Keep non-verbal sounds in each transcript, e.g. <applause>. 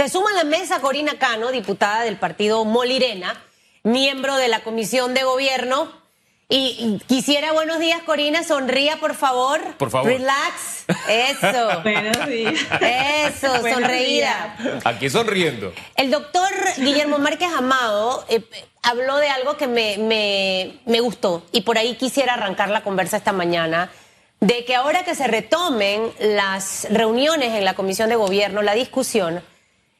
Se suma a la mesa Corina Cano, diputada del partido Molirena, miembro de la Comisión de Gobierno. Y quisiera, buenos días, Corina, sonría, por favor. Por favor. Relax. Eso. <laughs> buenos días. Eso, sonreída. Aquí sonriendo. El doctor Guillermo Márquez Amado eh, habló de algo que me, me, me gustó y por ahí quisiera arrancar la conversa esta mañana de que ahora que se retomen las reuniones en la Comisión de Gobierno, la discusión,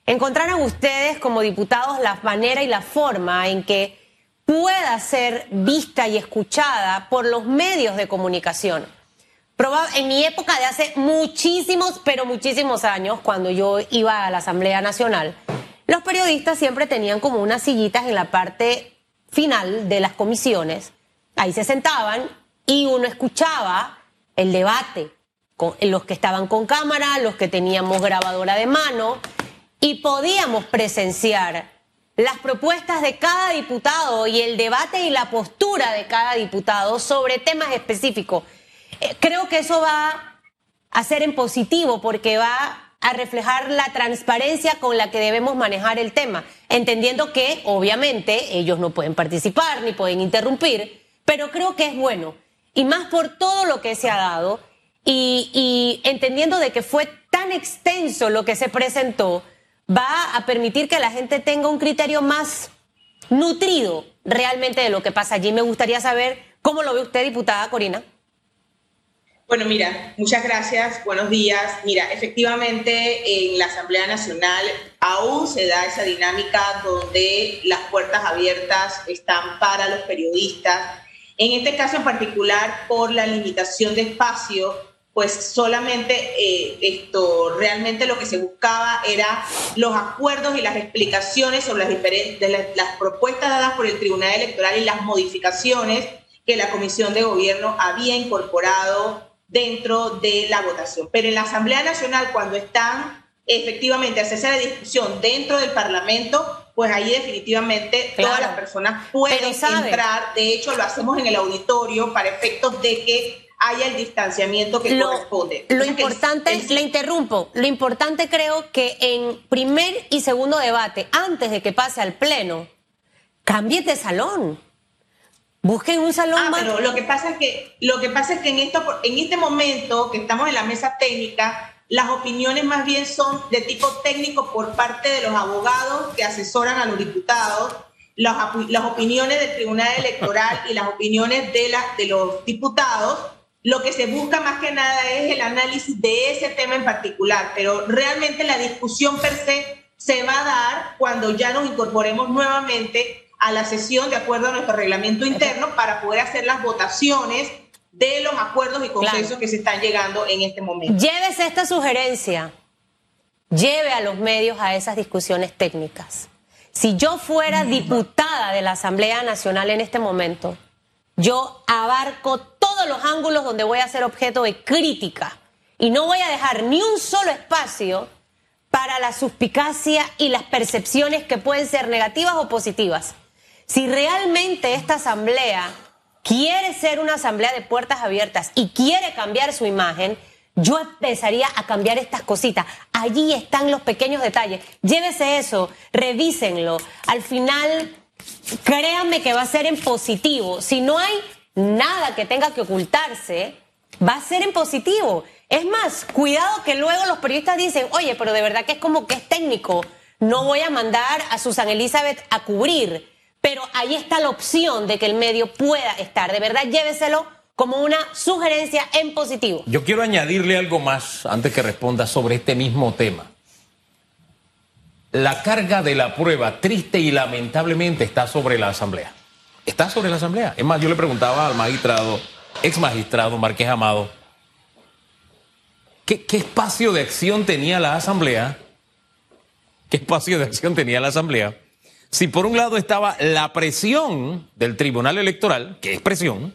encontraran ustedes como diputados la manera y la forma en que pueda ser vista y escuchada por los medios de comunicación. En mi época de hace muchísimos, pero muchísimos años, cuando yo iba a la Asamblea Nacional, los periodistas siempre tenían como unas sillitas en la parte final de las comisiones. Ahí se sentaban y uno escuchaba el debate con los que estaban con cámara, los que teníamos grabadora de mano y podíamos presenciar las propuestas de cada diputado y el debate y la postura de cada diputado sobre temas específicos. Eh, creo que eso va a ser en positivo porque va a reflejar la transparencia con la que debemos manejar el tema, entendiendo que obviamente ellos no pueden participar ni pueden interrumpir, pero creo que es bueno, y más por todo lo que se ha dado, y, y entendiendo de que fue tan extenso lo que se presentó, va a permitir que la gente tenga un criterio más nutrido realmente de lo que pasa allí. Me gustaría saber cómo lo ve usted, diputada Corina. Bueno, mira, muchas gracias, buenos días. Mira, efectivamente en la Asamblea Nacional aún se da esa dinámica donde las puertas abiertas están para los periodistas. En este caso en particular, por la limitación de espacio, pues solamente eh, esto, realmente lo que se buscaba era los acuerdos y las explicaciones sobre las, diferentes, las, propuestas dadas por el Tribunal Electoral y las modificaciones que la Comisión de Gobierno había incorporado dentro de la votación. Pero en la Asamblea Nacional, cuando están efectivamente hacerse la discusión dentro del Parlamento, pues ahí definitivamente todas las personas pueden entrar. De hecho, lo hacemos en el auditorio para efectos de que haya el distanciamiento que corresponde. Lo importante, le interrumpo, lo importante creo que en primer y segundo debate, antes de que pase al pleno, cambie de salón. Busquen un salón ah, Pero lo que pasa es que lo que pasa es que en esto en este momento que estamos en la mesa técnica, las opiniones más bien son de tipo técnico por parte de los abogados que asesoran a los diputados, las, las opiniones del Tribunal Electoral y las opiniones de, la, de los diputados lo que se busca más que nada es el análisis de ese tema en particular, pero realmente la discusión per se se va a dar cuando ya nos incorporemos nuevamente a la sesión de acuerdo a nuestro reglamento interno para poder hacer las votaciones de los acuerdos y consensos que se están llegando en este momento. Llévese esta sugerencia, lleve a los medios a esas discusiones técnicas. Si yo fuera diputada de la Asamblea Nacional en este momento, yo abarco todos los ángulos donde voy a ser objeto de crítica y no voy a dejar ni un solo espacio para la suspicacia y las percepciones que pueden ser negativas o positivas. Si realmente esta asamblea quiere ser una asamblea de puertas abiertas y quiere cambiar su imagen, yo empezaría a cambiar estas cositas. Allí están los pequeños detalles. Llévese eso, revísenlo. Al final créanme que va a ser en positivo. Si no hay nada que tenga que ocultarse, va a ser en positivo. Es más, cuidado que luego los periodistas dicen, oye, pero de verdad que es como que es técnico. No voy a mandar a Susan Elizabeth a cubrir. Pero ahí está la opción de que el medio pueda estar. De verdad, lléveselo como una sugerencia en positivo. Yo quiero añadirle algo más antes que responda sobre este mismo tema la carga de la prueba, triste y lamentablemente, está sobre la Asamblea. Está sobre la Asamblea. Es más, yo le preguntaba al magistrado, ex magistrado Marqués Amado, ¿qué, ¿qué, espacio de acción tenía la Asamblea? ¿Qué espacio de acción tenía la Asamblea? Si por un lado estaba la presión del Tribunal Electoral, que es presión,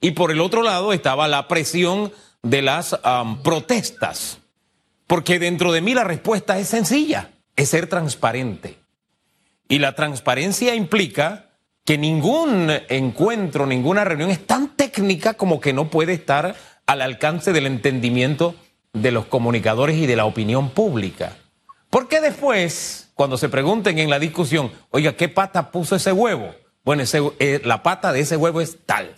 y por el otro lado estaba la presión de las protestas. Porque dentro de mí la respuesta es sencilla es ser transparente. Y la transparencia implica que ningún encuentro, ninguna reunión es tan técnica como que no puede estar al alcance del entendimiento de los comunicadores y de la opinión pública. Porque después, cuando se pregunten en la discusión, oiga, ¿qué pata puso ese huevo? Bueno, eh, la pata de ese huevo es tal.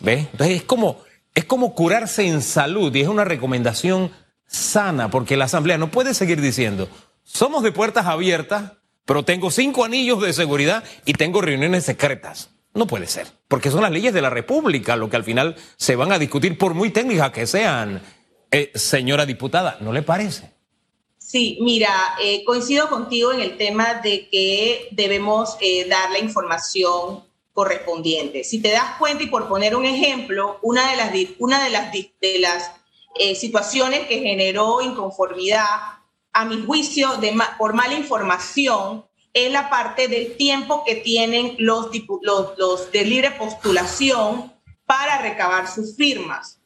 ¿Ve? Entonces es como, es como curarse en salud y es una recomendación sana, porque la Asamblea no puede seguir diciendo, somos de puertas abiertas, pero tengo cinco anillos de seguridad y tengo reuniones secretas. No puede ser, porque son las leyes de la República lo que al final se van a discutir, por muy técnicas que sean. Eh, señora diputada, ¿no le parece? Sí, mira, eh, coincido contigo en el tema de que debemos eh, dar la información correspondiente. Si te das cuenta, y por poner un ejemplo, una de las, una de las, situaciones que generó inconformidad, a mi juicio, de por mala información, es la parte del tiempo que tienen los, los, de libre postulación para recabar sus firmas.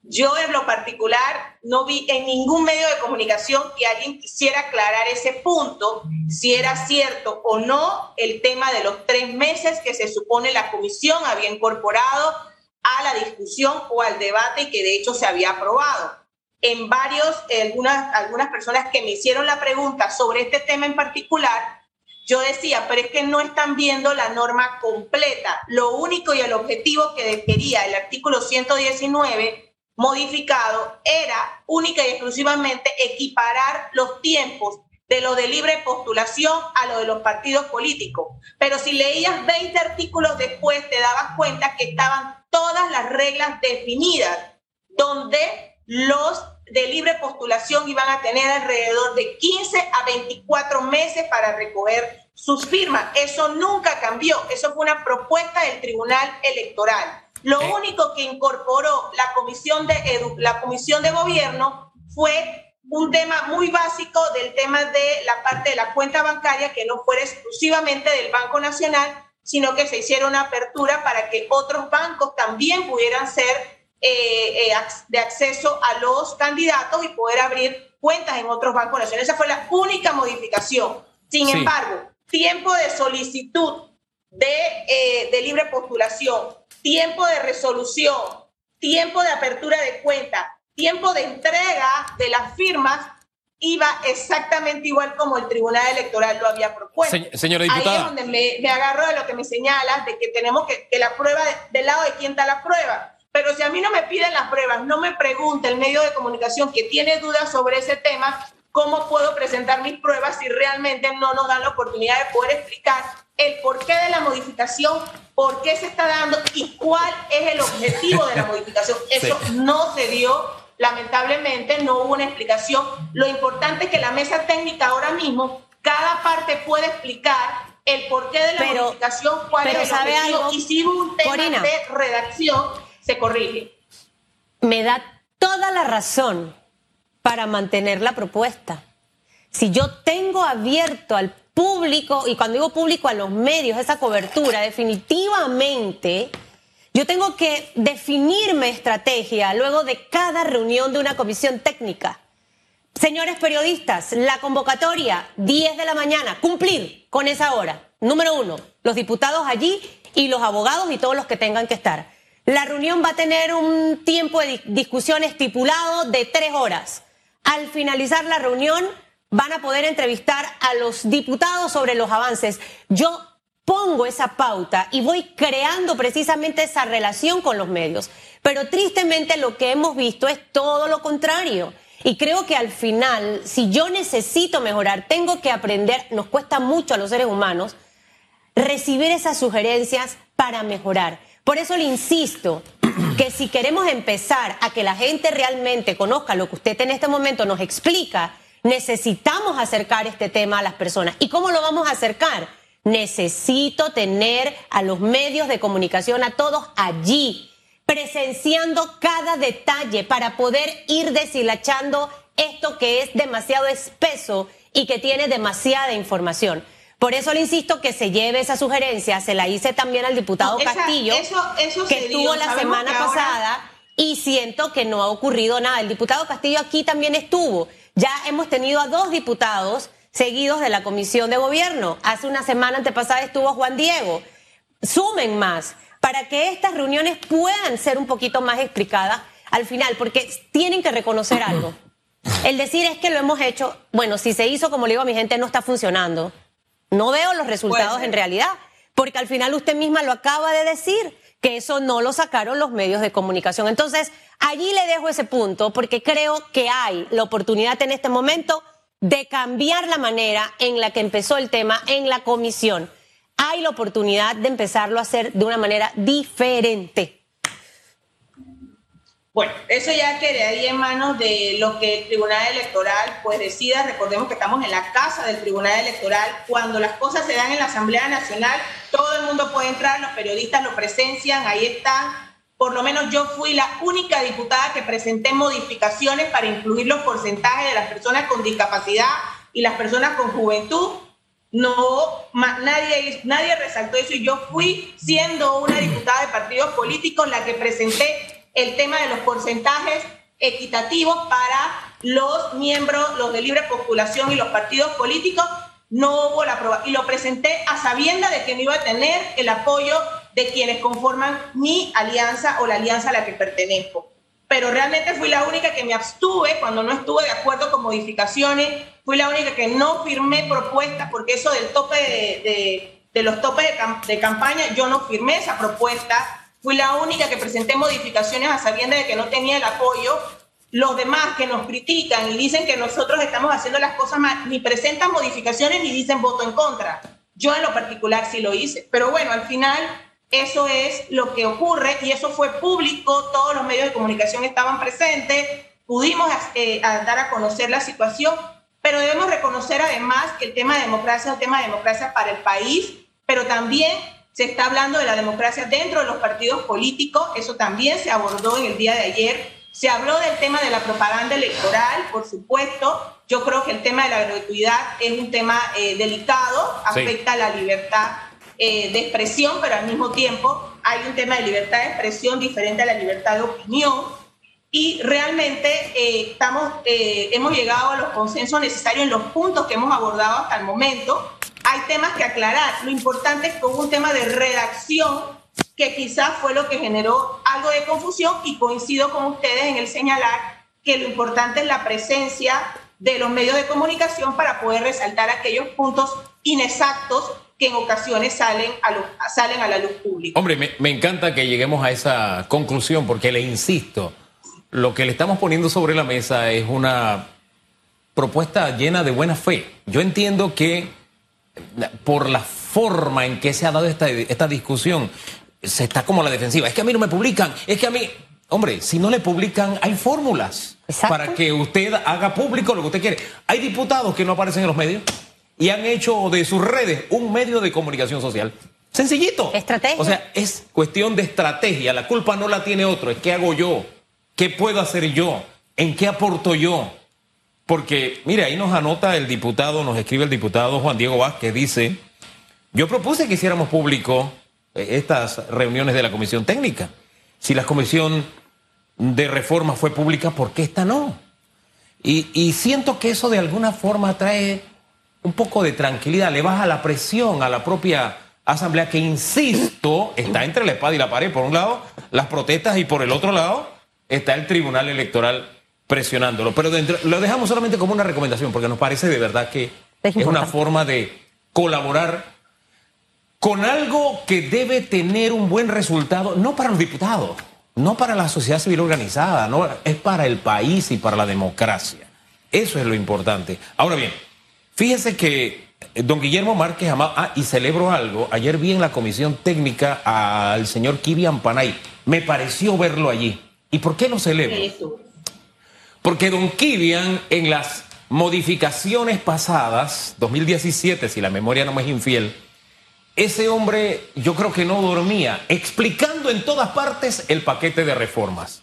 Yo en lo particular no vi en ningún medio de comunicación que alguien quisiera aclarar ese punto, si era cierto o no el tema de los tres meses que se supone la comisión había incorporado a la discusión o al debate que de hecho se había aprobado. En varios, algunas, algunas personas que me hicieron la pregunta sobre este tema en particular, yo decía, pero es que no están viendo la norma completa. Lo único y el objetivo que quería el artículo 119 modificado era única y exclusivamente equiparar los tiempos de lo de libre postulación a lo de los partidos políticos. Pero si leías 20 artículos después, te dabas cuenta que estaban todas las reglas definidas, donde los de libre postulación iban a tener alrededor de 15 a 24 meses para recoger sus firmas. Eso nunca cambió. Eso fue una propuesta del Tribunal Electoral. Lo único que incorporó la comisión, de la comisión de gobierno fue un tema muy básico del tema de la parte de la cuenta bancaria que no fuera exclusivamente del Banco Nacional, sino que se hiciera una apertura para que otros bancos también pudieran ser eh, eh, de acceso a los candidatos y poder abrir cuentas en otros bancos nacionales. Esa fue la única modificación. Sin embargo, tiempo de solicitud de, de libre postulación, tiempo de resolución, tiempo de apertura de cuenta, tiempo de entrega de las firmas iba exactamente igual como el Tribunal Electoral lo había propuesto. señora diputada. Ahí es donde me, agarro de lo que me señalas, de que tenemos que, que la prueba, del lado de quién está la prueba. Pero si a mí no me piden las pruebas, no me pregunta el medio de comunicación que tiene dudas sobre ese tema, ¿cómo puedo presentar mis pruebas si realmente no nos dan la oportunidad de poder explicar el porqué de la modificación, por qué se está dando y cuál es el objetivo de la <laughs> modificación. Eso no se dio, lamentablemente no hubo una explicación. Lo importante es que la mesa técnica ahora mismo, cada parte puede explicar el porqué de la modificación, cuál es el objetivo y si hubo un tema de redacción, se corrige. Me da toda la razón para mantener la propuesta. Si yo tengo abierto al público, y cuando digo público a los medios, esa cobertura, definitivamente yo tengo que definirme estrategia luego de cada reunión de una comisión técnica. Señores periodistas, la convocatoria, 10 de la mañana, cumplir con esa hora. Número uno, los diputados allí y los abogados y todos los que tengan que estar. La reunión va a tener un tiempo de discusión estipulado de tres horas. Al finalizar la reunión, van a poder entrevistar a los diputados sobre los avances. Yo pongo esa pauta y voy creando precisamente esa relación con los medios. Pero tristemente lo que hemos visto es todo lo contrario. Y creo que al final, si yo necesito mejorar, tengo que aprender, nos cuesta mucho a los seres humanos, recibir esas sugerencias para mejorar. Por eso le insisto que si queremos empezar a que la gente realmente conozca lo que usted en este momento nos explica, Necesitamos acercar este tema a las personas. ¿Y cómo lo vamos a acercar? Necesito tener a los medios de comunicación, a todos allí, presenciando cada detalle para poder ir deshilachando esto que es demasiado espeso y que tiene demasiada información. Por eso le insisto que se lleve esa sugerencia, se la hice también al diputado Castillo, que estuvo la semana pasada y siento que no ha ocurrido nada. El diputado Castillo aquí también estuvo. Ya hemos tenido a dos diputados seguidos de la Comisión de Gobierno. Hace una semana antepasada estuvo Juan Diego. Sumen más para que estas reuniones puedan ser un poquito más explicadas al final, porque tienen que reconocer algo. El decir es que lo hemos hecho, bueno, si se hizo, como le digo a mi gente, no está funcionando. No veo los resultados en realidad, porque al final usted misma lo acaba de decir, que eso no lo sacaron los medios de comunicación. Entonces, allí le dejo ese punto, porque creo que hay la oportunidad en este momento de cambiar la manera en la que empezó el tema en la comisión. Hay la oportunidad de empezarlo a hacer de una manera diferente. Bueno, eso ya quedaría en manos de lo que el Tribunal Electoral pues decida. Recordemos que estamos en la casa del Tribunal Electoral. Cuando las cosas se dan en la Asamblea Nacional, todo el mundo puede entrar, los periodistas lo presencian, ahí están. Por lo menos yo fui la única diputada que presenté modificaciones para incluir los porcentajes de las personas con discapacidad y las personas con juventud. No, nadie, nadie resaltó eso y yo fui, siendo una diputada de partidos políticos, la que presenté el tema de los porcentajes equitativos para los miembros, los de libre postulación y los partidos políticos, no hubo la aprobación. Y lo presenté a sabienda de que no iba a tener el apoyo de quienes conforman mi alianza o la alianza a la que pertenezco. Pero realmente fui la única que me abstuve cuando no estuve de acuerdo con modificaciones, fui la única que no firmé propuestas, porque eso del tope de, de los topes de, de campaña, yo no firmé esa propuesta Fui la única que presenté modificaciones a sabienda de que no tenía el apoyo. Los demás que nos critican y dicen que nosotros estamos haciendo las cosas mal, ni presentan modificaciones ni dicen voto en contra. Yo en lo particular sí lo hice. Pero bueno, al final eso es lo que ocurre y eso fue público, todos los medios de comunicación estaban presentes, pudimos eh, dar a conocer la situación, pero debemos reconocer además que el tema de democracia es un tema de democracia para el país, pero también se está hablando de la democracia dentro de los partidos políticos, eso también se abordó en el día de ayer. Se habló del tema de la propaganda electoral, por supuesto. Yo creo que el tema de la gratuidad es un tema eh, delicado, afecta a la libertad eh, de expresión, pero al mismo tiempo hay un tema de libertad de expresión diferente a la libertad de opinión. Y realmente eh, estamos, hemos llegado a los consensos necesarios en los puntos que hemos abordado hasta el momento hay temas que aclarar. Lo importante es que hubo un tema de redacción que quizás fue lo que generó algo de confusión y coincido con ustedes en el señalar que lo importante es la presencia de los medios de comunicación para poder resaltar aquellos puntos inexactos que en ocasiones salen a, la luz pública. Hombre, me, me encanta que lleguemos a esa conclusión porque le insisto, lo que le estamos poniendo sobre la mesa es una propuesta llena de buena fe. Yo entiendo que por la forma en que se ha dado esta, esta discusión, se está como la defensiva. Es que a mí no me publican, es que a mí... Hombre, si no le publican, hay fórmulas para que usted haga público lo que usted quiere. Hay diputados que no aparecen en los medios y han hecho de sus redes un medio de comunicación social. Sencillito. Estrategia. O sea, es cuestión de estrategia. La culpa no la tiene otro, es qué hago yo, qué puedo hacer yo, en qué aporto yo. Porque, mire, ahí nos anota el diputado, nos escribe el diputado Juan Diego Vázquez, dice, yo propuse que hiciéramos público eh, estas reuniones de la comisión técnica. Si la comisión de reforma fue pública, ¿por qué esta no? Y, y siento que eso de alguna forma trae un poco de tranquilidad, le baja la presión a la propia asamblea que, insisto, está entre la espada y la pared. Por un lado, las protestas y por el otro lado está el Tribunal Electoral presionándolo. Pero lo dejamos solamente como una recomendación, porque nos parece de verdad que es, una forma de colaborar con algo que debe tener un buen resultado, no para los diputados, no para la sociedad civil organizada, no, es para el país y para la democracia. Eso es lo importante. Ahora bien, fíjese que eh, don Guillermo Márquez Amado, ah, y celebro algo, ayer vi en la comisión técnica al señor Kibian Panay, me pareció verlo allí. ¿Y por qué lo celebro? Porque Don Kivian en las modificaciones pasadas, 2017, si la memoria no me es infiel, ese hombre yo creo que no dormía, explicando en todas partes el paquete de reformas.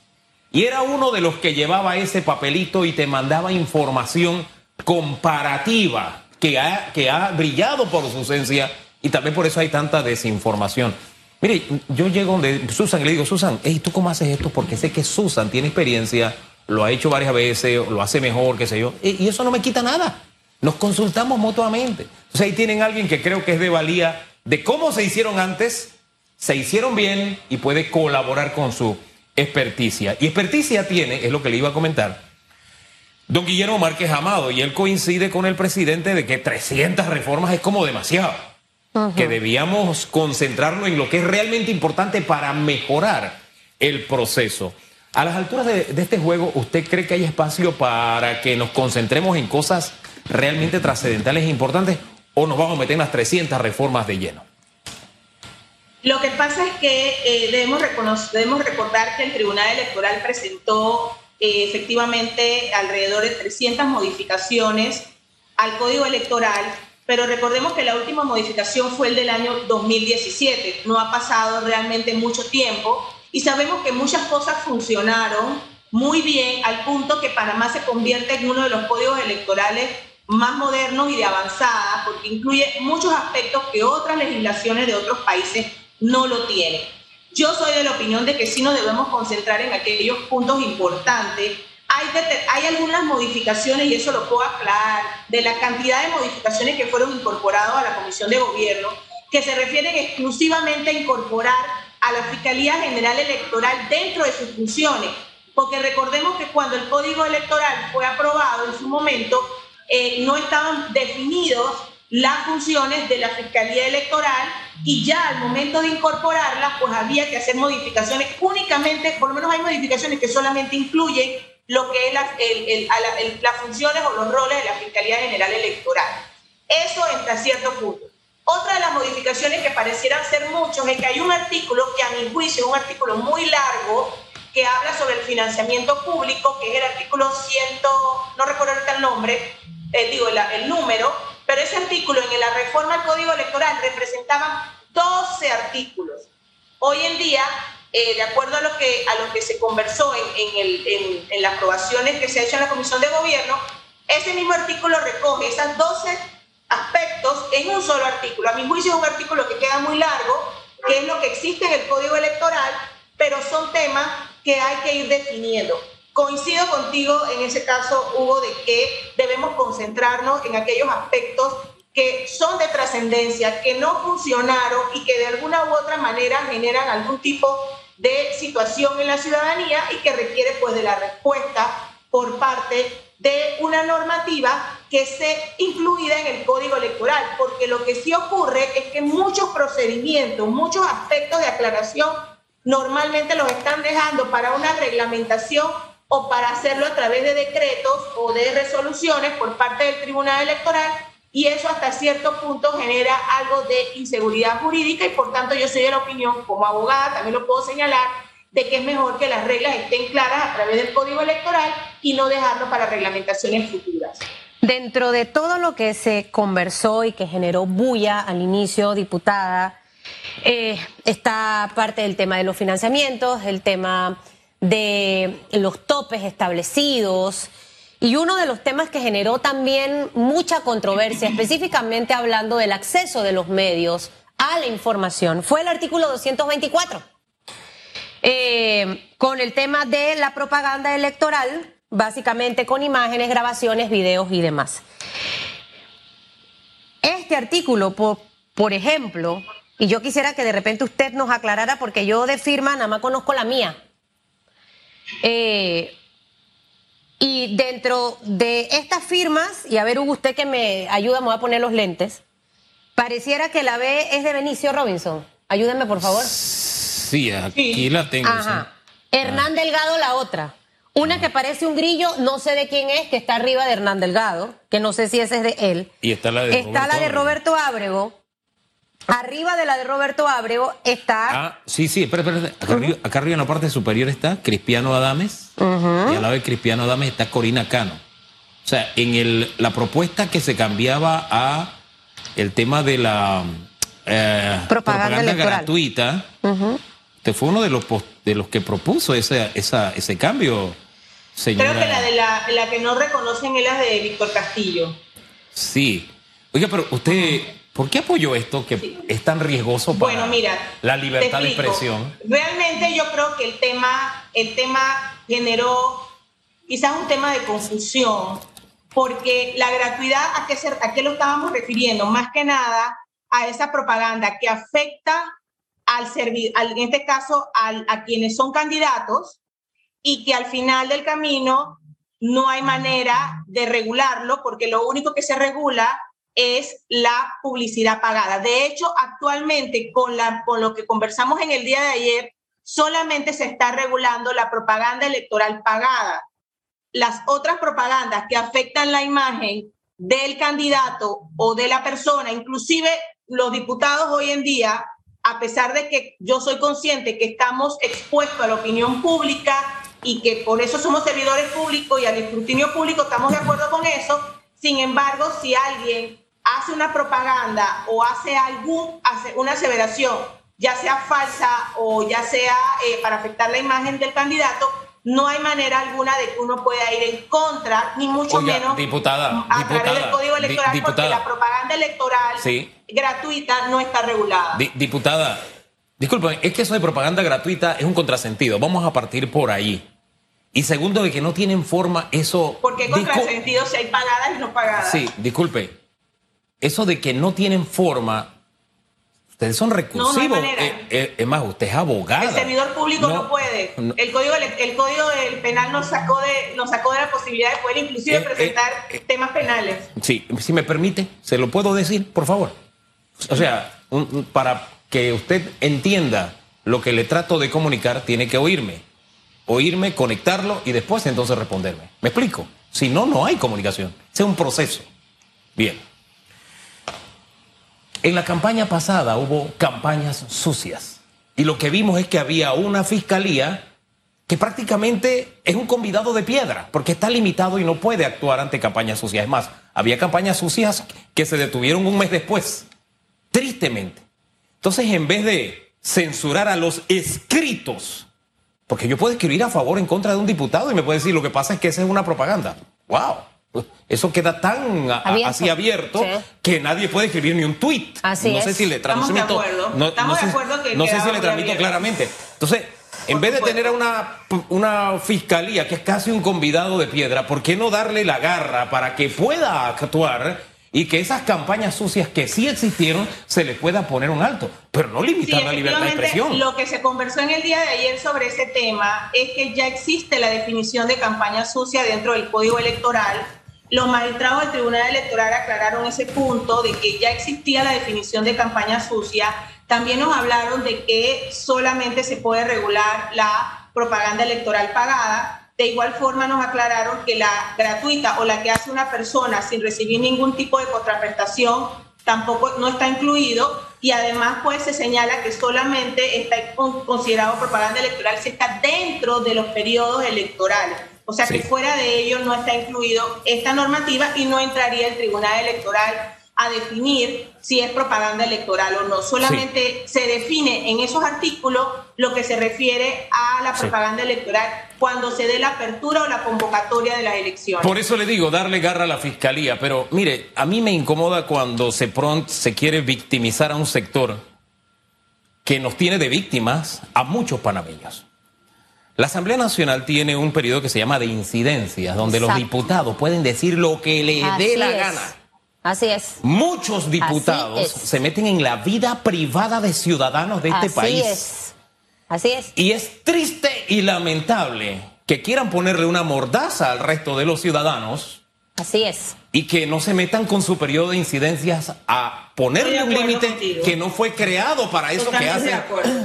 Y era uno de los que llevaba ese papelito y te mandaba información comparativa que ha, que ha brillado por su ausencia y también por eso hay tanta desinformación. Mire, yo llego donde Susan y le digo, Susan, hey, ¿tú cómo haces esto? Porque sé que Susan tiene experiencia lo ha hecho varias veces, lo hace mejor, qué sé yo, y, eso no me quita nada. Nos consultamos mutuamente. Entonces ahí tienen alguien que creo que es de valía de cómo se hicieron antes, se hicieron bien y puede colaborar con su experticia. Y experticia tiene, es lo que le iba a comentar, don Guillermo Márquez Amado, y él coincide con el presidente de que 300 reformas es como demasiado, que debíamos concentrarnos en lo que es realmente importante para mejorar el proceso. A las alturas de, este juego, ¿usted cree que hay espacio para que nos concentremos en cosas realmente trascendentales e importantes o nos vamos a meter en las 300 reformas de lleno? Lo que pasa es que eh, debemos, debemos recordar que el Tribunal Electoral presentó eh, efectivamente alrededor de 300 modificaciones al Código Electoral, pero recordemos que la última modificación fue el del año 2017. No ha pasado realmente mucho tiempo y sabemos que muchas cosas funcionaron muy bien al punto que Panamá se convierte en uno de los códigos electorales más modernos y de avanzada, porque incluye muchos aspectos que otras legislaciones de otros países no lo tiene. Yo soy de la opinión de que sí nos debemos concentrar en aquellos puntos importantes. Hay, hay algunas modificaciones, y eso lo puedo aclarar, de la cantidad de modificaciones que fueron incorporadas a la Comisión de Gobierno, que se refieren exclusivamente a incorporar a la Fiscalía General Electoral dentro de sus funciones. Porque recordemos que cuando el Código Electoral fue aprobado en su momento, eh, no estaban definidos las funciones de la Fiscalía Electoral y ya al momento de incorporarlas, pues había que hacer modificaciones únicamente, por lo menos hay modificaciones que solamente incluyen lo que es las funciones o los roles de la Fiscalía General Electoral. Eso hasta cierto punto. Otra de las modificaciones que parecieran ser muchos es que hay un artículo que a mi juicio es un artículo muy largo que habla sobre el financiamiento público, que es el artículo 100, no recuerdo ahorita el nombre, eh, digo el número, pero ese artículo en la reforma al Código Electoral representaba 12 artículos. Hoy en día, eh, de acuerdo a lo que, a lo que se conversó en, el, en, las aprobaciones que se ha hecho en la Comisión de Gobierno, ese mismo artículo recoge esas 12 aspectos en un solo artículo. A mi juicio es un artículo que queda muy largo, que es lo que existe en el Código Electoral, pero son temas que hay que ir definiendo. Coincido contigo en ese caso, Hugo, de que debemos concentrarnos en aquellos aspectos que son de trascendencia, que no funcionaron y que de alguna u otra manera generan algún tipo de situación en la ciudadanía y que requiere pues de la respuesta por parte de una normativa que esté incluida en el código electoral, porque lo que sí ocurre es que muchos procedimientos, muchos aspectos de aclaración normalmente los están dejando para una reglamentación o para hacerlo a través de decretos o de resoluciones por parte del Tribunal Electoral y eso hasta cierto punto genera algo de inseguridad jurídica y por tanto yo soy de la opinión, como abogada también lo puedo señalar, de que es mejor que las reglas estén claras a través del Código Electoral y no dejarlo para reglamentaciones futuras. Dentro de todo lo que se conversó y que generó bulla al inicio, diputada, eh, está parte del tema de los financiamientos, el tema de los topes establecidos. Y uno de los temas que generó también mucha controversia, específicamente hablando del acceso de los medios a la información, fue el artículo 224, eh, con el tema de la propaganda electoral, básicamente con imágenes, grabaciones, videos y demás. Este artículo, por, por ejemplo, y yo quisiera que de repente usted nos aclarara, porque yo de firma nada más conozco la mía, eh, y dentro de estas firmas, y a ver, Hugo, usted que me ayuda, me voy a poner los lentes, pareciera que la B es de Benicio Robinson. Ayúdenme, por favor. Sí, aquí la tengo. Hernán Delgado, la otra. Una que parece un grillo, no sé de quién es, que está arriba de Hernán Delgado, que no sé si ese es de él. Y está la de Está la de Roberto Ábrego Arriba de la de Roberto Ábrego está. Ah, sí, sí, espera, espera. Acá, arriba, en la parte superior está Cristiano Adames. Y al lado de Cristiano Adames está Corina Cano. O sea, en el, la propuesta que se cambiaba a el tema de la eh, propaganda, gratuita, usted fue uno de los, de los que propuso ese, esa, ese cambio, señora. Creo que la, de la, la que no reconocen es la de Víctor Castillo. Sí. Oiga, pero usted. ¿Por qué apoyó esto que es tan riesgoso para bueno, mira, la libertad de expresión? Realmente yo creo que el tema, el tema generó quizás un tema de confusión, porque la gratuidad, ¿a qué, a qué lo estábamos refiriendo? Más que nada a esa propaganda que afecta al servir, en este caso a quienes son candidatos y que al final del camino no hay manera de regularlo porque lo único que se regula es la publicidad pagada. De hecho, actualmente, con, la, con lo que conversamos en el día de ayer, solamente se está regulando la propaganda electoral pagada. Las otras propagandas que afectan la imagen del candidato o de la persona, inclusive los diputados hoy en día, a pesar de que yo soy consciente que estamos expuestos a la opinión pública y que por eso somos servidores públicos y al escrutinio público estamos de acuerdo con eso, sin embargo, si alguien hace una propaganda o hace algún, hace una aseveración, ya sea falsa o ya sea eh, para afectar la imagen del candidato, no hay manera alguna de que uno pueda ir en contra, ni mucho menos diputada, a través del código electoral, porque la propaganda electoral gratuita no está regulada. diputada, disculpen, es que eso de propaganda gratuita es un contrasentido. Vamos a partir por ahí. Y segundo, de que no tienen forma eso. ¿Por qué contrasentido si hay pagadas y no pagadas? Sí, disculpe. Eso de que no tienen forma Ustedes son recursivos. Eh, eh, es más, usted es abogado. El servidor público no, puede. El código, el código del penal nos sacó de, nos sacó de la posibilidad de poder inclusive eh, presentar temas penales. Sí, si me permite, se lo puedo decir, por favor. O sea, para que usted entienda lo que le trato de comunicar, tiene que oírme. Oírme, conectarlo y después entonces responderme. ¿Me explico? Si no, no hay comunicación. Es un proceso. Bien. En la campaña pasada hubo campañas sucias y lo que vimos es que había una fiscalía que prácticamente es un convidado de piedra porque está limitado y no puede actuar ante campañas sucias. Es más, había campañas sucias que se detuvieron un mes después, tristemente. Entonces, en vez de censurar a los escritos, porque yo puedo escribir a favor o en contra de un diputado y me puede decir, lo que pasa es que esa es una propaganda. ¡Wow! Eso queda tan así abierto que nadie puede escribir ni un tuit. no sé si le transmito. No, Estamos de acuerdo que no sé si le transmito claramente. Entonces, en vez de tener a una, una fiscalía que es casi un convidado de piedra, ¿por qué no darle la garra para que pueda actuar y que esas campañas sucias que sí existieron se les pueda poner un alto, pero no limitar la libertad de expresión. Lo que se conversó en el día de ayer sobre ese tema es que ya existe la definición de campaña sucia dentro del Código Electoral los magistrados del Tribunal Electoral aclararon ese punto de que ya existía la definición de campaña sucia. También nos hablaron de que solamente se puede regular la propaganda electoral pagada. De igual forma nos aclararon que la gratuita o la que hace una persona sin recibir ningún tipo de contraprestación tampoco no está incluido y además pues se señala que solamente está considerado propaganda electoral si está dentro de los periodos electorales. O sea que fuera de ello no está incluido esta normativa y no entraría el Tribunal Electoral a definir si es propaganda electoral o no. Solamente se define en esos artículos lo que se refiere a la propaganda electoral cuando se dé la apertura o la convocatoria de las elecciones. Por eso le digo, darle garra a la fiscalía. Pero mire, a mí me incomoda cuando se, pronto se quiere victimizar a un sector que nos tiene de víctimas a muchos panameños. La Asamblea Nacional tiene un periodo que se llama de incidencias, donde los diputados pueden decir lo que les dé la gana. Así es. Muchos diputados se meten en la vida privada de ciudadanos de este país. Así es. Así es. Y es triste y lamentable que quieran ponerle una mordaza al resto de los ciudadanos. Así es. Y que no se metan con su periodo de incidencias a ponerle un límite que no fue creado para eso que hace.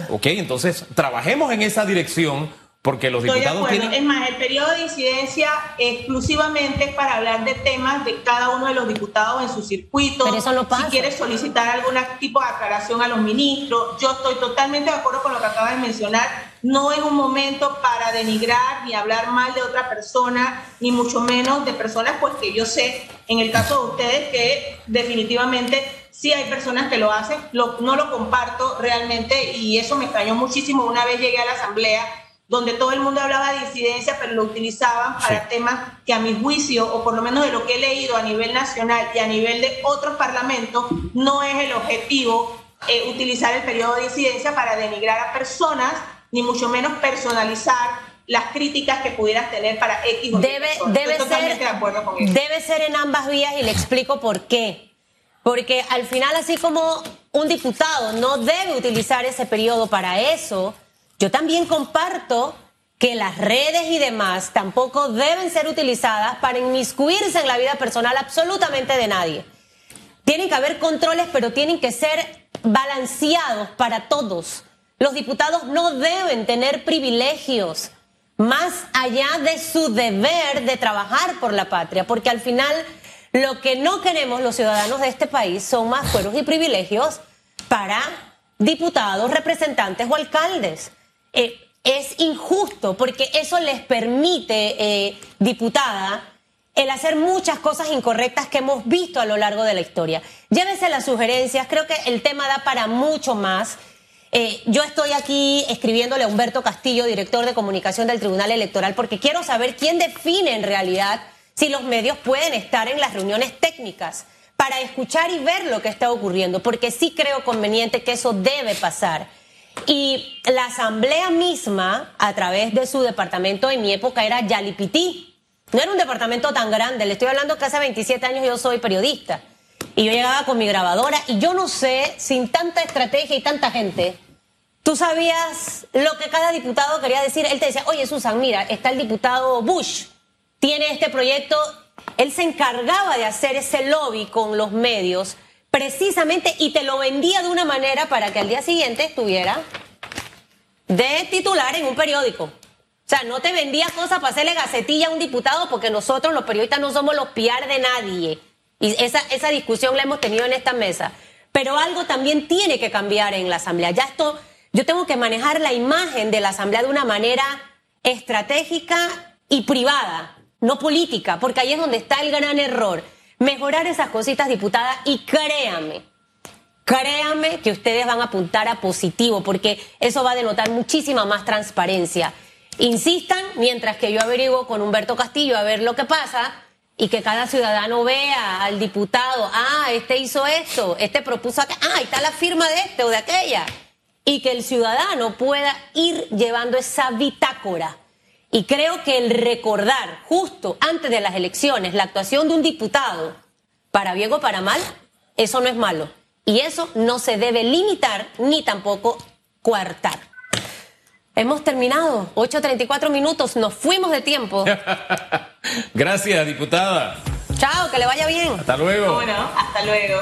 Ok, entonces trabajemos en esa dirección porque los diputados tienen... Es más, el periodo de incidencia exclusivamente es para hablar de temas de cada uno de los diputados en su circuito. Pero eso no pasa. Si quieres solicitar algún tipo de aclaración a los ministros, yo estoy totalmente de acuerdo con lo que acabas de mencionar. No es un momento para denigrar ni hablar mal de otra persona, ni mucho menos de personas, pues que yo sé, en el caso de ustedes, que definitivamente sí hay personas que lo hacen. no lo comparto realmente y eso me extrañó muchísimo. Una vez llegué a la asamblea donde todo el mundo hablaba de incidencia, pero lo utilizaban para temas que a mi juicio, o por lo menos de lo que he leído a nivel nacional y a nivel de otros parlamentos, no es el objetivo eh, utilizar el periodo de incidencia para denigrar a personas, ni mucho menos personalizar las críticas que pudieras tener para X o debe, debe ser, Debe ser en ambas vías y le explico por qué. Porque al final, así como un diputado no debe utilizar ese periodo para eso, yo también comparto que las redes y demás tampoco deben ser utilizadas para inmiscuirse en la vida personal absolutamente de nadie. Tienen que haber controles, pero tienen que ser balanceados para todos. Los diputados no deben tener privilegios más allá de su deber de trabajar por la patria, porque al final lo que no queremos los ciudadanos de este país son más fueros y privilegios para diputados, representantes o alcaldes. Eh, es injusto porque eso les permite, eh, diputada, el hacer muchas cosas incorrectas que hemos visto a lo largo de la historia. Llévese las sugerencias, creo que el tema da para mucho más. Eh, yo estoy aquí escribiéndole a Humberto Castillo, director de comunicación del Tribunal Electoral, porque quiero saber quién define en realidad si los medios pueden estar en las reuniones técnicas para escuchar y ver lo que está ocurriendo, porque sí creo conveniente que eso debe pasar. Y la asamblea misma, a través de su departamento en mi época, era Yalipití. No era un departamento tan grande, le estoy hablando que hace 27 años yo soy periodista. Y yo llegaba con mi grabadora y yo no sé, sin tanta estrategia y tanta gente, tú sabías lo que cada diputado quería decir. Él te decía, oye Susan, mira, está el diputado Bush, tiene este proyecto. Él se encargaba de hacer ese lobby con los medios precisamente y te lo vendía de una manera para que al día siguiente estuviera de titular en un periódico. O sea, no te vendía cosas para hacerle gacetilla a un diputado porque nosotros los periodistas no somos los piar de nadie. Y esa, esa discusión la hemos tenido en esta mesa. Pero algo también tiene que cambiar en la Asamblea. Ya esto, yo tengo que manejar la imagen de la Asamblea de una manera estratégica y privada, no política, porque ahí es donde está el gran error mejorar esas cositas, diputada, y créame, créame que ustedes van a apuntar a positivo, porque eso va a denotar muchísima más transparencia. Insistan mientras que yo averiguo con Humberto Castillo a ver lo que pasa y que cada ciudadano vea al diputado, ah, este hizo esto, este propuso acá, ah, está la firma de este o de aquella. Y que el ciudadano pueda ir llevando esa bitácora y creo que el recordar justo antes de las elecciones la actuación de un diputado, para bien o para mal, eso no es malo. Y eso no se debe limitar ni tampoco coartar. Hemos terminado, 8.34 minutos, nos fuimos de tiempo. <laughs> Gracias, diputada. Chao, que le vaya bien. Hasta luego. Bueno, hasta luego.